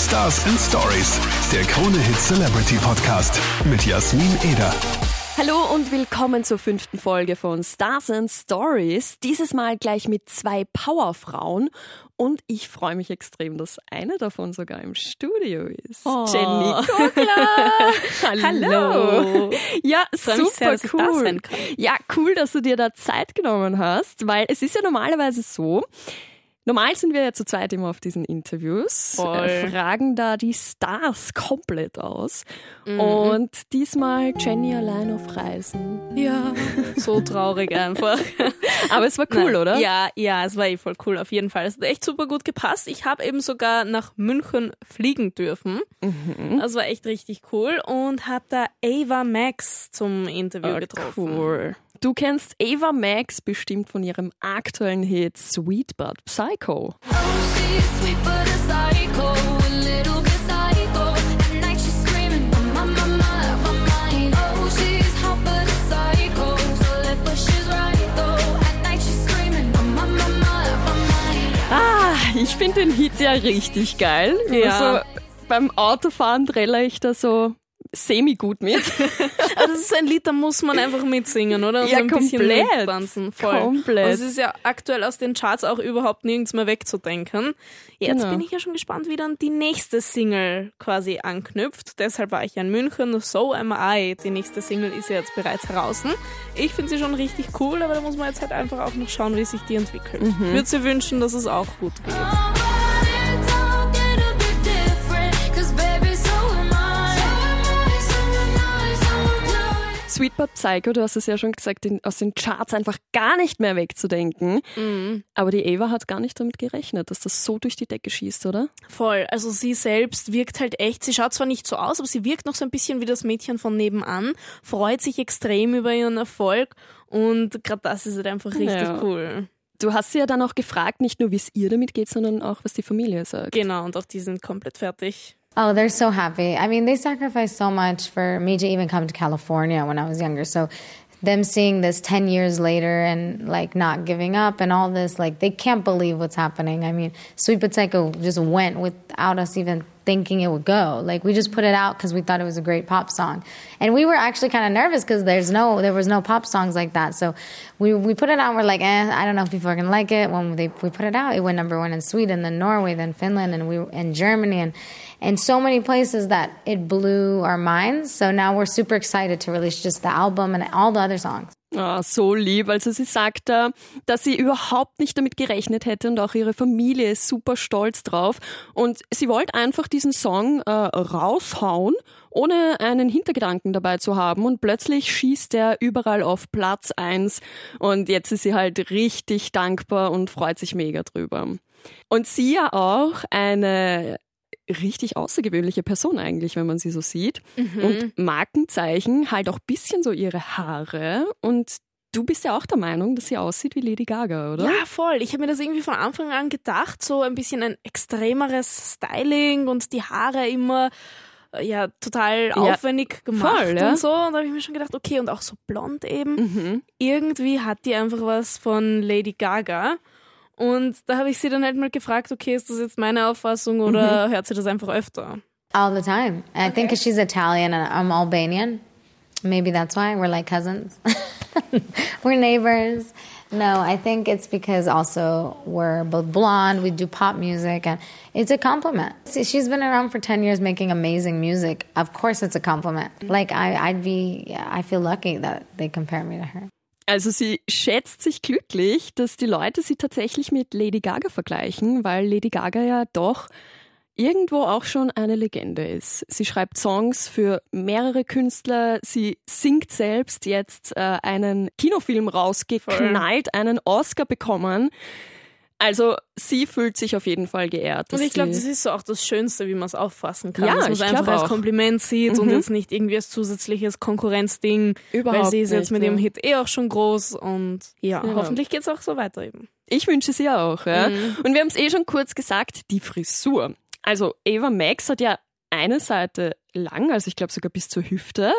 Stars and Stories, der Krone Hit Celebrity Podcast mit Jasmin Eder. Hallo und willkommen zur fünften Folge von Stars and Stories. Dieses Mal gleich mit zwei Powerfrauen. Und ich freue mich extrem, dass eine davon sogar im Studio ist. Oh. Jenny Kogler. Hallo. Hallo. Ja, super mich sehr, dass ich da cool. sein kann. Ja, cool, dass du dir da Zeit genommen hast, weil es ist ja normalerweise so, Normal sind wir ja zu zweit immer auf diesen Interviews, äh, fragen da die Stars komplett aus. Mhm. Und diesmal Jenny allein auf Reisen. Ja, so traurig einfach. Aber es war cool, Nein. oder? Ja, ja, es war eh voll cool auf jeden Fall. Es hat echt super gut gepasst. Ich habe eben sogar nach München fliegen dürfen. Mhm. Das war echt richtig cool und habe da Ava Max zum Interview Ah, getroffen. cool. Du kennst Ava Max bestimmt von ihrem aktuellen Hit Sweet But Psycho. Oh, sweet but. Oh, but so right. Ah, ich finde den Hit ja richtig geil. Ja. Also beim Autofahren trälle ich da so semi-gut mit. Also das ist ein Lied, da muss man einfach mitsingen, oder? Und Ja, so ein bisschen komplett. mittanzen. Voll. Komplett. Und es ist ja aktuell aus den Charts auch überhaupt nirgends mehr wegzudenken. Jetzt Genau. bin ich ja schon gespannt, wie dann die nächste Single quasi anknüpft. Deshalb war ich ja in München. So Am I. Die nächste Single ist ja jetzt bereits draußen. Ich finde sie schon richtig cool, aber da muss man jetzt halt einfach auch noch schauen, wie sich die entwickelt. Ich würde sie wünschen, dass es auch gut geht. Sweet But Psycho, du hast es ja schon gesagt, in, aus den Charts einfach gar nicht mehr wegzudenken. Mhm. Aber die Ava hat gar nicht damit gerechnet, dass das so durch die Decke schießt, oder? Voll. Also sie selbst wirkt halt echt, sie schaut zwar nicht so aus, aber sie wirkt noch so ein bisschen wie das Mädchen von nebenan, freut sich extrem über ihren Erfolg und gerade das ist halt einfach richtig Ja. cool. Du hast sie ja dann auch gefragt, nicht nur wie es ihr damit geht, sondern auch, was die Familie sagt. Genau, und auch die sind komplett fertig. Oh, they're so happy. I mean, they sacrificed so much for me to even come to California when I was younger. So them seeing this 10 years later and like not giving up and all this, like they can't believe what's happening. I mean, Sweet potato just went without us even thinking it would go. Like we just put it out because we thought it was a great pop song. And we were actually kind of nervous because there's no, there was no pop songs like that. So we, we put it out. We're like, eh, I don't know if people are to like it. When they, we put it out, it went number one in Sweden, then Norway, then Finland, and we, and Germany and, and so many places that it blew our minds. So now we're super excited to release just the album and all the other songs. Ah, so lieb. Also sie sagt da, dass sie überhaupt nicht damit gerechnet hätte und auch ihre Familie ist super stolz drauf. Und sie wollte einfach diesen Song äh, raushauen, ohne einen Hintergedanken dabei zu haben. Und plötzlich schießt er überall auf Platz eins. Und jetzt ist sie halt richtig dankbar und freut sich mega drüber. Und sie ja auch eine richtig außergewöhnliche Person eigentlich, wenn man sie so sieht. Und Markenzeichen halt auch bisschen so ihre Haare. Und du bist ja auch der Meinung, dass sie aussieht wie Lady Gaga, oder? Ja, voll. Ich habe mir das irgendwie von Anfang an gedacht, so ein bisschen ein extremeres Styling und die Haare immer äh, ja total aufwendig gemacht voll, ja. und so. Und da habe ich mir schon gedacht, okay, und auch so blond eben. Mhm. Irgendwie hat die einfach was von Lady Gaga. Und da habe ich sie dann halt mal gefragt, okay, ist das jetzt meine Auffassung oder hört sie das einfach öfter? All the time. I think 'cause she's Italian and I'm Albanian. Maybe that's why we're like cousins. we're neighbors. No, I think it's because also we're both blonde. We do pop music, and it's a compliment. She's been around for ten years making amazing music. Of course, it's a compliment. Like I, I'd be, I feel lucky that they compare me to her. Also sie schätzt sich glücklich, dass die Leute sie tatsächlich mit Lady Gaga vergleichen, weil Lady Gaga ja doch irgendwo auch schon eine Legende ist. Sie schreibt Songs für mehrere Künstler, sie singt selbst jetzt äh, einen Kinofilm rausgeknallt, einen Oscar bekommen. Also sie fühlt sich auf jeden Fall geehrt. Und ich glaube, das ist so auch das Schönste, wie man es auffassen kann. Ja, dass man es einfach als. Kompliment sieht und Mhm. jetzt nicht irgendwie als zusätzliches Konkurrenzding. Überhaupt weil sie ist jetzt nicht, mit ihrem ja. Hit eh auch schon groß und ja, Ja. hoffentlich geht's auch so weiter eben. Ich wünsche sie auch. Ja? Mhm. Und wir haben es eh schon kurz gesagt, die Frisur. Also Ava Max hat ja eine Seite lang, also ich glaube sogar bis zur Hüfte,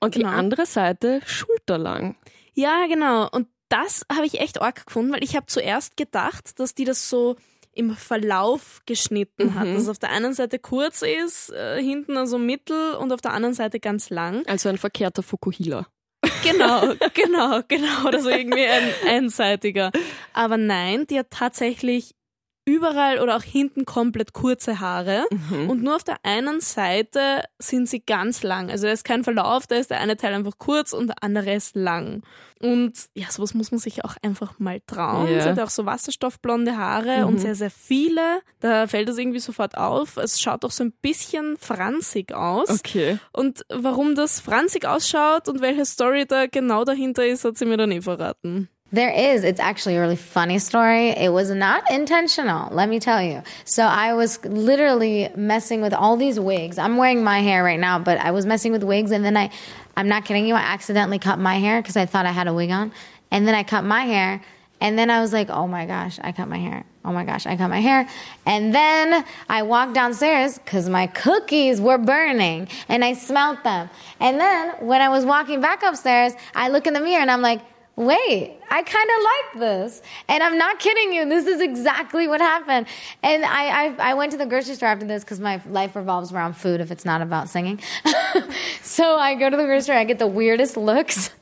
und die genau. andere Seite schulterlang. Ja, genau. Und das habe ich echt arg gefunden, weil ich habe zuerst gedacht, dass die das so im Verlauf geschnitten hat. Dass es auf der einen Seite kurz ist, äh, hinten also mittel und auf der anderen Seite ganz lang. Also ein verkehrter Fukuhila. Genau, genau, genau. Oder so irgendwie ein einseitiger. Aber nein, die hat tatsächlich überall oder auch hinten komplett kurze Haare und nur auf der einen Seite sind sie ganz lang. Also da ist kein Verlauf, da ist der eine Teil einfach kurz und der andere ist lang. Und ja, sowas muss man sich auch einfach mal trauen. Ja. Sie hat auch so wasserstoffblonde Haare und sehr, sehr viele. Da fällt es irgendwie sofort auf. Es schaut auch so ein bisschen franzig aus. Okay. Und warum das franzig ausschaut und welche Story da genau dahinter ist, hat sie mir dann eh verraten. There is. It's actually a really funny story. It was not intentional, let me tell you. So I was literally messing with all these wigs. I'm wearing my hair right now, but I was messing with wigs and then I I'm not kidding you, I accidentally cut my hair because I thought I had a wig on. And then I cut my hair and then I was like, "Oh my gosh, I cut my hair. Oh my gosh, I cut my hair." And then I walked downstairs cuz my cookies were burning and I smelled them. And then when I was walking back upstairs, I look in the mirror and I'm like, wait, I kind of like this. And I'm not kidding you. This is exactly what happened. And I, I, I went to the grocery store after this because my life revolves around food if it's not about singing. so I go to the grocery store, I get the weirdest looks.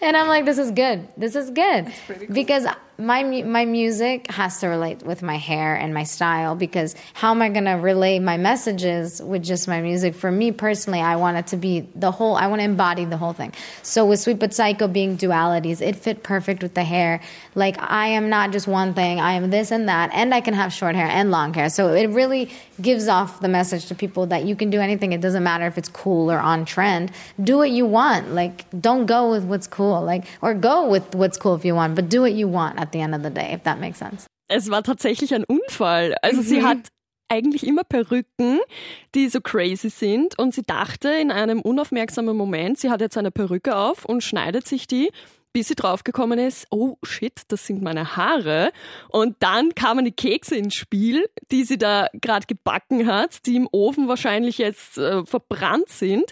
And I'm like, this is good. This is good. Because my my music has to relate with my hair and my style because how am I going to relay my messages with just my music? For me personally, I want it to be the whole, I want to embody the whole thing. So with Sweet But Psycho being dualities, it fit perfect with the hair. Like I am not just one thing, I am this and that, and I can have short hair and long hair. So it really gives off the message to people that you can do anything. It doesn't matter if it's cool or on trend. Do what you want. Like don't go with what's cool. Like or go with what's cool if you want, but do what you want at the end of the day, if that makes sense. Es war tatsächlich ein Unfall. Also sie hat eigentlich immer Perücken, die so crazy sind und sie dachte in einem unaufmerksamen Moment, sie hat jetzt eine Perücke auf und schneidet sich die, bis sie draufgekommen ist, oh shit, das sind meine Haare. Und dann kamen die Kekse ins Spiel, die sie da gerade gebacken hat, die im Ofen wahrscheinlich jetzt äh, verbrannt sind,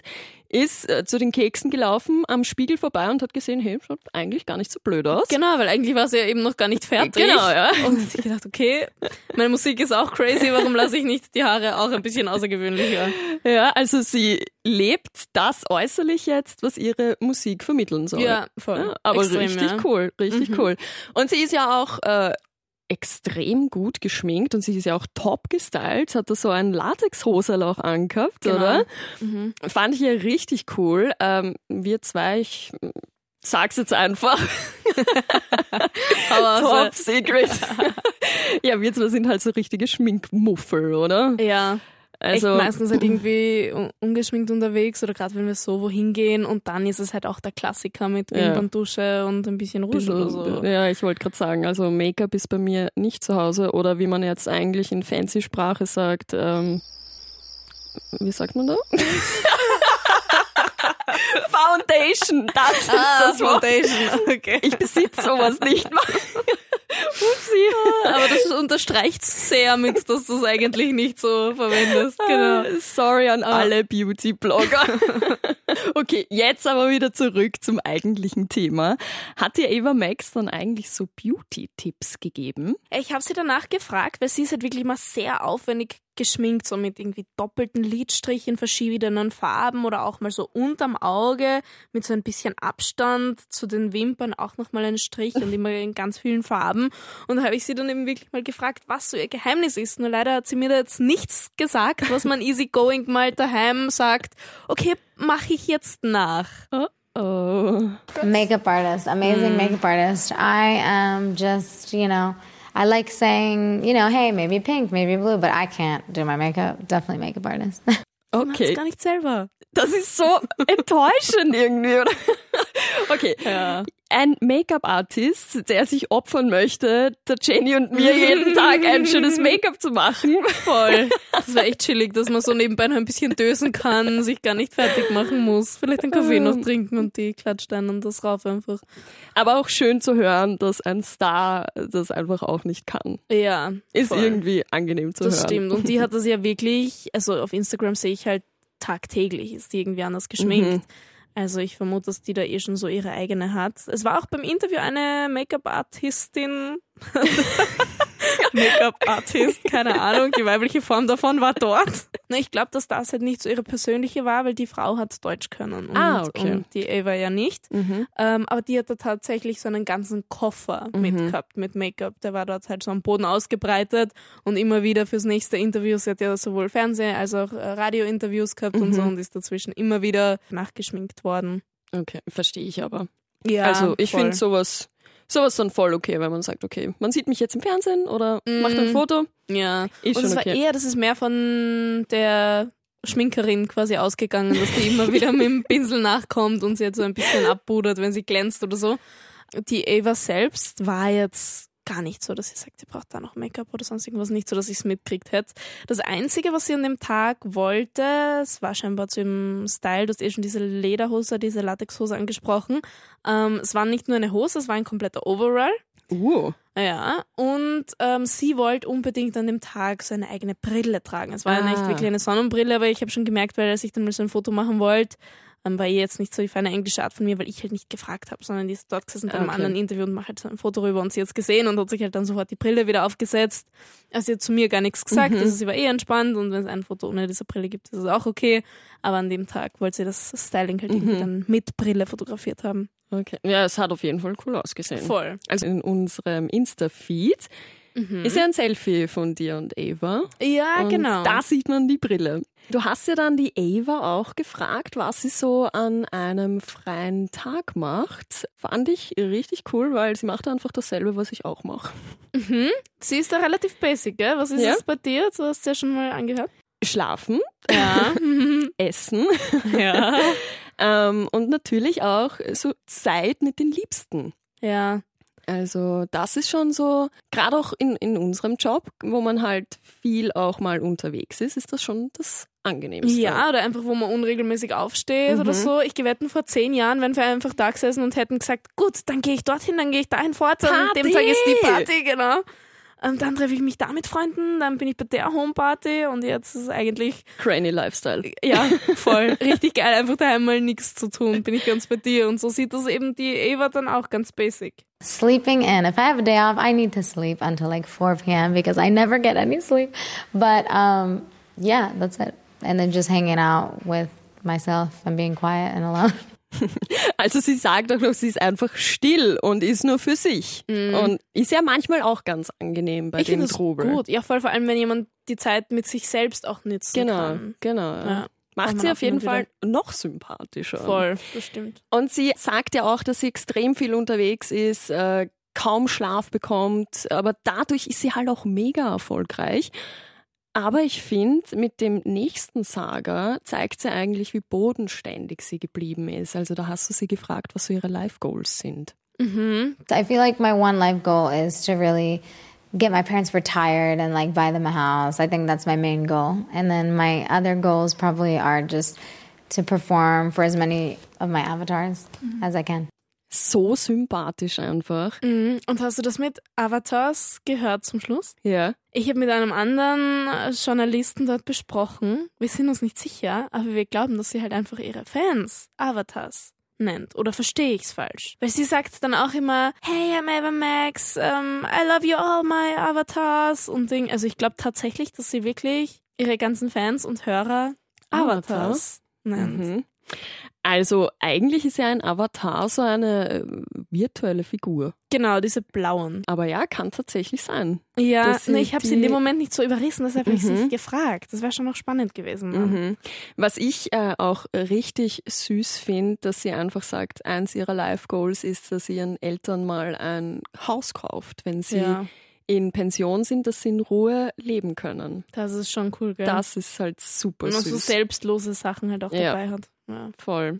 ist äh, zu den Keksen gelaufen, am Spiegel vorbei und hat gesehen, hey, schaut eigentlich gar nicht so blöd aus. Genau, weil eigentlich war sie ja eben noch gar nicht fertig. Genau, ja. Und hat sich gedacht, okay, meine Musik ist auch crazy, warum lasse ich nicht die Haare auch ein bisschen außergewöhnlicher? Ja, also sie lebt das äußerlich jetzt, was ihre Musik vermitteln soll. Ja, voll. Ja, aber Extrem, richtig ja. cool, richtig cool. Und sie ist ja auch äh, extrem gut geschminkt und sie ist ja auch top gestylt, hat da so ein Latexhosel auch angehabt, Genau. oder? Fand ich ja richtig cool. Ähm, wir zwei, ich sag's jetzt einfach. Aber Top Secret. ja, wir zwei sind halt so richtige Schminkmuffel, oder? ja, Also echt meistens halt irgendwie un- ungeschminkt unterwegs oder gerade wenn wir so wohin gehen und dann ist es halt auch der Klassiker mit Ja. Wimperntusche und ein bisschen Rouge oder so. Ja, ich wollte gerade sagen, also Make-up ist bei mir nicht zu Hause oder wie man jetzt eigentlich in fancy Sprache sagt, ähm, wie sagt man da? Foundation, das ist das Wort. Ah, Foundation, okay. Ich besitze sowas nicht mal. Upsi. Aber das unterstreicht sehr mit, dass du es eigentlich nicht so verwendest. Genau. Genau. Sorry an alle Beauty-Blogger. Okay, jetzt aber wieder zurück zum eigentlichen Thema. Hat dir Eva Max dann eigentlich so Beauty-Tipps gegeben? Ich habe sie danach gefragt, weil sie ist halt wirklich mal sehr aufwendig geschminkt, so mit irgendwie doppelten Lidstrich in verschiedenen Farben oder auch mal so unterm Auge mit so ein bisschen Abstand zu den Wimpern auch nochmal einen Strich und immer in ganz vielen Farben. Und da habe ich sie dann eben wirklich mal gefragt, was so ihr Geheimnis ist. Nur leider hat sie mir da jetzt nichts gesagt, was man easygoing mal daheim sagt, okay, mache ich jetzt nach. Oh. Makeup artist, amazing makeup artist. I am just, you know, I like saying, you know, hey, maybe pink, maybe blue, but I can't do my makeup. Definitely makeup artist. Okay, gar nicht selber. das ist so enttäuschend irgendwie, oder? Okay, Ja. Ein Make-up-Artist, der sich opfern möchte, der Jenny und mir jeden Tag ein schönes Make-up zu machen. Voll. Das wäre echt chillig, dass man so nebenbei noch ein bisschen dösen kann, sich gar nicht fertig machen muss. Vielleicht einen Kaffee noch trinken und die klatscht dann und das rauf einfach. Aber auch schön zu hören, dass ein Star das einfach auch nicht kann. Ja. Ist voll. irgendwie angenehm zu Das hören. stimmt. Und die hat das ja wirklich, also auf Instagram sehe ich halt tagtäglich, ist die irgendwie anders geschminkt. Also ich vermute, dass die da eh schon so ihre eigene hat. Es war auch beim Interview eine Make-up-Artistin, Make-up-Artist, keine Ahnung, die weibliche Form davon war dort. Na, ich glaube, dass das halt nicht so ihre persönliche war, weil die Frau hat Deutsch können und, Ah, okay. und die Ava ja nicht. Mhm. Ähm, aber die hat da tatsächlich so einen ganzen Koffer mitgehabt mit Make-up. Der war dort halt so am Boden ausgebreitet und immer wieder fürs nächste Interview. Sie hat ja sowohl Fernseh- als auch äh, Radiointerviews gehabt und so und ist dazwischen immer wieder nachgeschminkt worden. Okay, verstehe ich aber. Ja, also ich finde sowas, sowas dann voll okay, wenn man sagt, okay, man sieht mich jetzt im Fernsehen oder macht ein Mhm. Foto. Ja, Ist und es war okay. eher, das ist mehr von der Schminkerin quasi ausgegangen, dass die immer wieder mit dem Pinsel nachkommt und sie jetzt so ein bisschen abpudert, wenn sie glänzt oder so. Die Ava selbst war jetzt gar nicht so, dass sie sagt, sie braucht da noch Make-up oder sonst irgendwas. Nicht so, dass ich es mitkriegt hätte. Das Einzige, was sie an dem Tag wollte, es war scheinbar zu ihrem Style, du hast eh schon diese Lederhose, diese Latexhose angesprochen. Ähm, es war nicht nur eine Hose, es war ein kompletter Overall. Uh, Ja, und ähm, sie wollte unbedingt an dem Tag so eine eigene Brille tragen. Es war ja nicht Ah. wirklich eine Sonnenbrille, aber ich habe schon gemerkt, weil als ich dann mal so ein Foto machen wollte, ähm, war eh jetzt nicht so die feine englische Art von mir, weil ich halt nicht gefragt habe, sondern die ist dort gesessen bei einem Okay. anderen Interview und mache halt so ein Foto rüber und sie hat gesehen und hat sich halt dann sofort die Brille wieder aufgesetzt. Also sie hat zu mir gar nichts gesagt, Mhm. also sie war eh entspannt und wenn es ein Foto ohne diese Brille gibt, ist es auch okay. Aber an dem Tag wollte sie das Styling halt Mhm. irgendwie dann mit Brille fotografiert haben. okay. Ja, es hat auf jeden Fall cool ausgesehen. Voll. Also in unserem Insta-Feed ist ja ein Selfie von dir und Ava. Ja, und genau. Da sieht man die Brille. Du hast ja dann die Ava auch gefragt, was sie so an einem freien Tag macht. Fand ich richtig cool, weil sie macht einfach dasselbe, was ich auch mache. Sie ist da relativ basic, gell? Was ist Ja. es bei dir? Du hast ja schon mal angehört. Schlafen, Ja. essen ja. ähm, und natürlich auch so Zeit mit den Liebsten. Ja. Also das ist schon so, gerade auch in, in unserem Job, wo man halt viel auch mal unterwegs ist, ist das schon das Angenehmste. Ja, oder einfach, wo man unregelmäßig aufsteht oder Mhm. so. Ich gewetten, vor zehn Jahren wären wir einfach da gesessen und hätten gesagt, gut, dann gehe ich dorthin, dann gehe ich dahin fort. An dem! Tag ist die Party, genau. Und dann treffe ich mich da mit Freunden, dann bin ich bei der Homeparty und jetzt ist es eigentlich, Cranny Lifestyle. ja, voll, richtig geil, einfach daheim mal nichts zu tun, bin ich ganz bei dir. Und so sieht das eben die Eva dann auch ganz basic. Sleeping in. If I have a day off, I need to sleep until like 4 p.m. because I never get any sleep. But um, yeah, that's it. And then just hanging out with myself and being quiet and alone. Also sie sagt auch noch, sie ist einfach still und ist nur für sich. Und ist ja manchmal auch ganz angenehm bei ich dem Trubel. gut. Ja, voll, vor allem, wenn jemand die Zeit mit sich selbst auch nützen Genau, kann. genau. Ja. Macht sie auf jeden Fall noch sympathischer. Voll, das stimmt. Und sie sagt ja auch, dass sie extrem viel unterwegs ist, äh, kaum Schlaf bekommt, aber dadurch ist sie halt auch mega erfolgreich. Aber ich finde, mit dem nächsten Saga zeigt sie eigentlich, wie bodenständig sie geblieben ist. Also da hast du sie gefragt, was so ihre Life Goals sind. Mhm. So I feel like my one life goal is to really get my parents retired and like buy them a house. I think that's my main goal. And then my other goals probably are just to perform for as many of my avatars as I can. So sympathisch einfach. Mhm. Und hast du das mit Avatars gehört zum Schluss? Ja. Ich habe mit einem anderen Journalisten dort besprochen. Wir sind uns nicht sicher, aber wir glauben, dass sie halt einfach ihre Fans Avatars nennt. Oder verstehe ich's falsch? Weil sie sagt dann auch immer, hey, I'm Eva Max, um, I love you all my Avatars und Ding. Also ich glaube tatsächlich, dass sie wirklich ihre ganzen Fans und Hörer Avatars nennt. Mhm. Also eigentlich ist ja ein Avatar so eine äh, virtuelle Figur. Genau, diese blauen. Aber ja, kann tatsächlich sein. Ja, nee, ich habe sie in dem Moment nicht so überrissen, deshalb habe ich sie Mhm. nicht gefragt. Das wäre schon noch spannend gewesen. Mhm. Was ich äh, auch richtig süß finde, dass sie einfach sagt, eins ihrer Life Goals ist, dass sie ihren Eltern mal ein Haus kauft, wenn sie Ja, in Pension sind, dass sie in Ruhe leben können. das ist schon cool, gell? Das ist halt super Und man so süß. selbstlose Sachen halt auch Ja. dabei hat. Ja. Voll.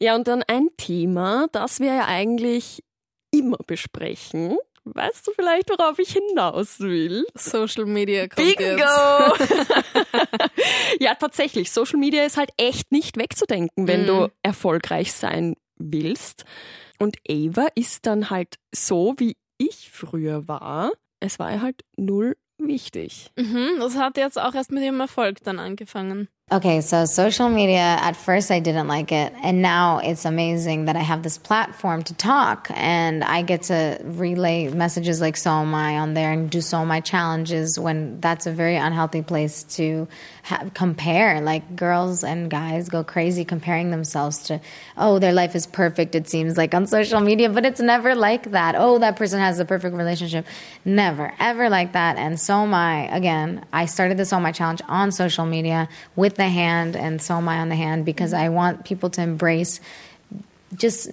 Ja, und dann ein Thema, das wir ja eigentlich immer besprechen. Weißt du vielleicht, worauf ich hinaus will? Social Media kommt Bingo! ja, tatsächlich. Social Media ist halt echt nicht wegzudenken, wenn Mhm. du erfolgreich sein willst. Und Ava ist dann halt so, wie ich früher war. Es war ihr halt null wichtig. Mhm, das hat jetzt auch erst mit ihrem Erfolg dann angefangen. Okay, so social media, at first I didn't like it. And now it's amazing that I have this platform to talk and I get to relay messages like So Am I on there and do So Am I challenges when that's a very unhealthy place to ha- compare. Like girls and guys go crazy comparing themselves to, oh, their life is perfect, it seems like on social media, but it's never like that. Oh, that person has the perfect relationship. Never, ever like that. And So Am I, again, I started the So Am I challenge on social media with the hand and So Am I on the hand because mm-hmm. I want people to embrace just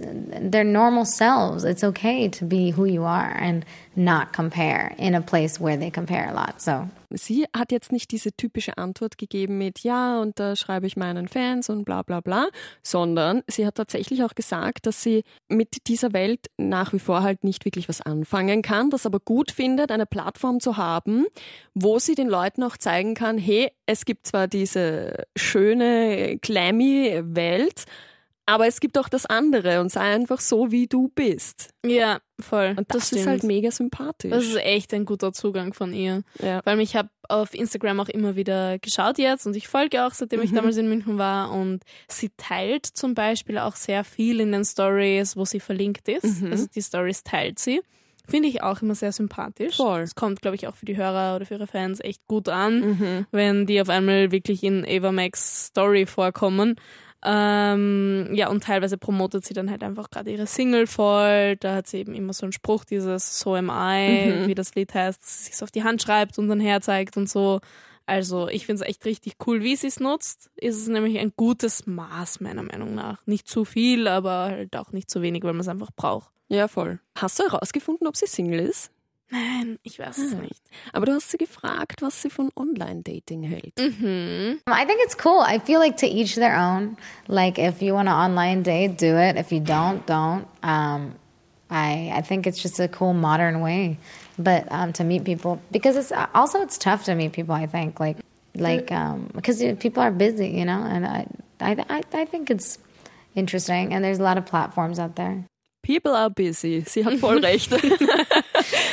their normal selves. It's okay to be who you are and not compare in a place where they compare a lot. So Sie hat jetzt nicht diese typische Antwort gegeben mit Ja, und da schreibe ich meinen Fans und bla bla bla, sondern sie hat tatsächlich auch gesagt, dass sie mit dieser Welt nach wie vor halt nicht wirklich was anfangen kann, das aber gut findet, eine Plattform zu haben, wo sie den Leuten auch zeigen kann, hey, es gibt zwar diese schöne, clammy Welt, aber es gibt auch das andere und sei einfach so, wie du bist. Ja, voll. Und das, ist stimmt. halt mega sympathisch. Das ist echt ein guter Zugang von ihr. ja. Weil ich habe auf Instagram auch immer wieder geschaut jetzt und ich folge auch, seitdem ich damals in München war. Und sie teilt zum Beispiel auch sehr viel in den Stories, wo sie verlinkt ist. Also die Stories teilt sie. Finde ich auch immer sehr sympathisch. Voll. Es kommt, glaube ich, auch für die Hörer oder für ihre Fans echt gut an, wenn die auf einmal wirklich in Ava Max Story vorkommen. Ähm, ja, und teilweise promotet sie dann halt einfach gerade ihre Single voll. Da hat sie eben immer so einen Spruch, dieses So am I, wie das Lied heißt, dass sie sich auf die Hand schreibt und dann herzeigt und so. Also ich finde es echt richtig cool, wie sie es nutzt. Ist es nämlich ein gutes Maß, meiner Meinung nach. Nicht zu viel, aber halt auch nicht zu wenig, weil man es einfach braucht. ja, voll. Hast du herausgefunden, ob sie Single ist? Nein, ich weiß es Ah. nicht. Aber du hast sie gefragt, was sie von Online-Dating hält. Mhm. I think it's cool. I feel like to each their own. Like if you want to online date, do it. If you don't, don't. Um, I I think it's just a cool modern way, but um, to meet people because it's also it's tough to meet people. I think like like um, because people are busy, you know, and I I I, I think it's interesting. And there's a lot of platforms out there. People are busy. Sie hat voll recht.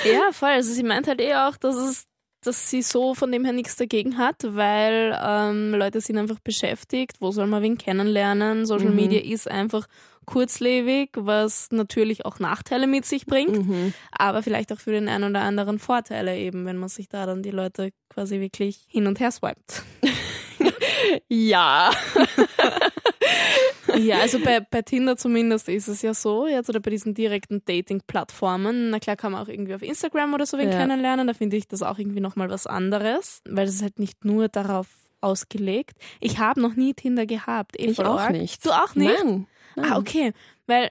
Ja, voll. Also sie meint halt eh auch, dass es dass sie so von dem her nichts dagegen hat, weil ähm, Leute sind einfach beschäftigt. Wo soll man wen kennenlernen? Social Media ist einfach kurzlebig, was natürlich auch Nachteile mit sich bringt, aber vielleicht auch für den einen oder anderen Vorteile eben, wenn man sich da dann die Leute quasi wirklich hin und her swiped. ja. Ja, also bei, bei Tinder zumindest ist es ja so, jetzt oder bei diesen direkten Dating-Plattformen. Na klar kann man auch irgendwie auf Instagram oder so wen Ja. kennenlernen, da finde ich das auch irgendwie nochmal was anderes, weil es halt nicht nur darauf ausgelegt. Ich habe noch nie Tinder gehabt. Eh, Ich auch nicht. Du auch nicht? Nein. Ah, okay. Weil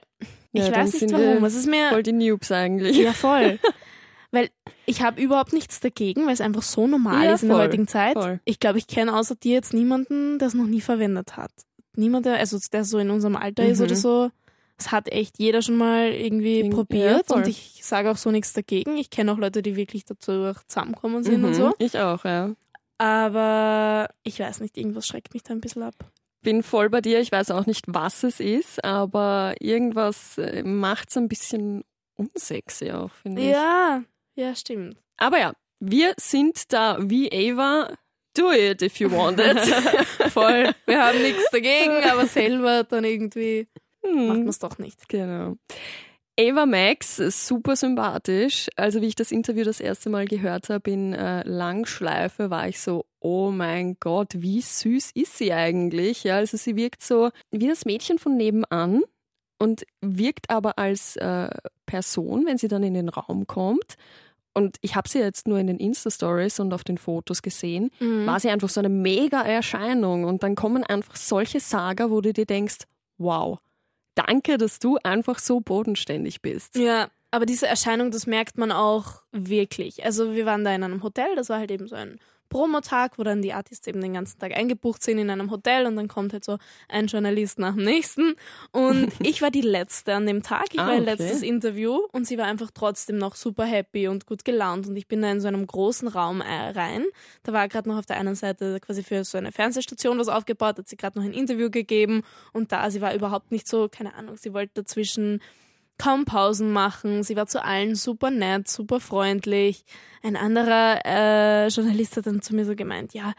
ich Ja, weiß nicht warum. Es ist mir Voll die Noobs eigentlich. ja voll. Weil ich habe überhaupt nichts dagegen, weil es einfach so normal Ja, ist in der voll, heutigen Zeit. voll. Ich glaube, ich kenne außer dir jetzt niemanden, der es noch nie verwendet hat. Niemand, der, also der so in unserem Alter ist Mhm. oder so. Es hat echt jeder schon mal irgendwie Irgend- probiert ja, und ich sage auch so nichts dagegen. Ich kenne auch Leute, die wirklich dazu zusammenkommen sind und Mhm, so. Ich auch, ja. Aber ich weiß nicht, irgendwas schreckt mich da ein bisschen ab. Bin voll bei dir. Ich weiß auch nicht, was es ist, aber irgendwas macht es ein bisschen unsexy auch, finde ich. Ja, ja, stimmt. Aber ja, wir sind da wie Ava. Do it if you want it. Voll. Wir haben nichts dagegen, aber selber dann irgendwie macht man hm, es doch nicht. genau. Ava Max, super sympathisch. Also wie ich das Interview das erste Mal gehört habe in äh, Langschleife, war ich so, oh mein Gott, wie süß ist sie eigentlich? Ja, also sie wirkt so wie das Mädchen von nebenan und wirkt aber als äh, Person, wenn sie dann in den Raum kommt. Und ich habe sie jetzt nur in den Insta-Stories und auf den Fotos gesehen, Mhm. war sie einfach so eine mega Erscheinung. Und dann kommen einfach solche Saga, wo du dir denkst, wow, danke, dass du einfach so bodenständig bist. Ja, aber diese Erscheinung, das merkt man auch wirklich. Also wir waren da in einem Hotel, das war halt eben so ein Promotag, wo dann die Artists eben den ganzen Tag eingebucht sind in einem Hotel und dann kommt halt so ein Journalist nach dem nächsten. Und ich war die Letzte an dem Tag. Ich Ah, war okay. letztes Interview und sie war einfach trotzdem noch super happy und gut gelaunt. Und ich bin da in so einem großen Raum äh, rein. Da war gerade noch auf der einen Seite quasi für so eine Fernsehstation was aufgebaut, hat sie gerade noch ein Interview gegeben und da, sie war überhaupt nicht so, keine Ahnung, sie wollte dazwischen kaum Pausen machen. Sie war zu allen super nett, super freundlich. Ein anderer äh, Journalist hat dann zu mir so gemeint, ja,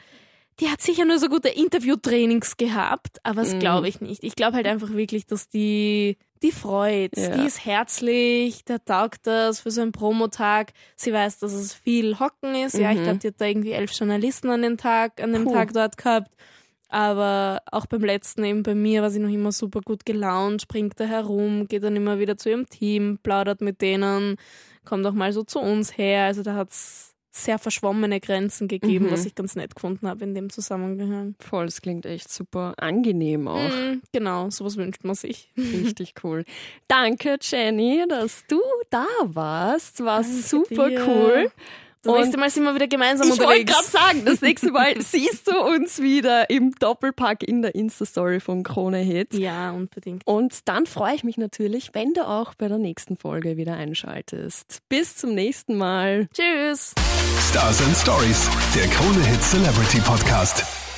die hat sicher nur so gute Interviewtrainings gehabt, aber Mhm. das glaube ich nicht. Ich glaube halt einfach wirklich, dass die, die freut. Ja. Die ist herzlich, der taugt das für so einen Promotag. Sie weiß, dass es viel Hocken ist. Ja, ich glaube, die hat da irgendwie elf Journalisten an den Tag, an dem Mhm. Puh. Tag dort gehabt. Aber auch beim letzten eben bei mir war sie noch immer super gut gelaunt, springt da herum, geht dann immer wieder zu ihrem Team, plaudert mit denen, kommt auch mal so zu uns her. Also da hat's sehr verschwommene Grenzen gegeben, Mhm. was ich ganz nett gefunden habe in dem Zusammenhang. Voll, das klingt echt super angenehm auch. Mm, genau, sowas wünscht man sich. Richtig cool. Danke, Jenny, dass du da warst. War Danke super dir. cool. Das Und nächste Mal sind wir wieder gemeinsam Ich wollte unterwegs. gerade sagen, das nächste Mal siehst du uns wieder im Doppelpack in der Insta-Story von Krone Hits. Ja, unbedingt. Und dann freue ich mich natürlich, wenn du auch bei der nächsten Folge wieder einschaltest. Bis zum nächsten Mal. Tschüss. Stars and Stories, der Krone Hit Celebrity Podcast.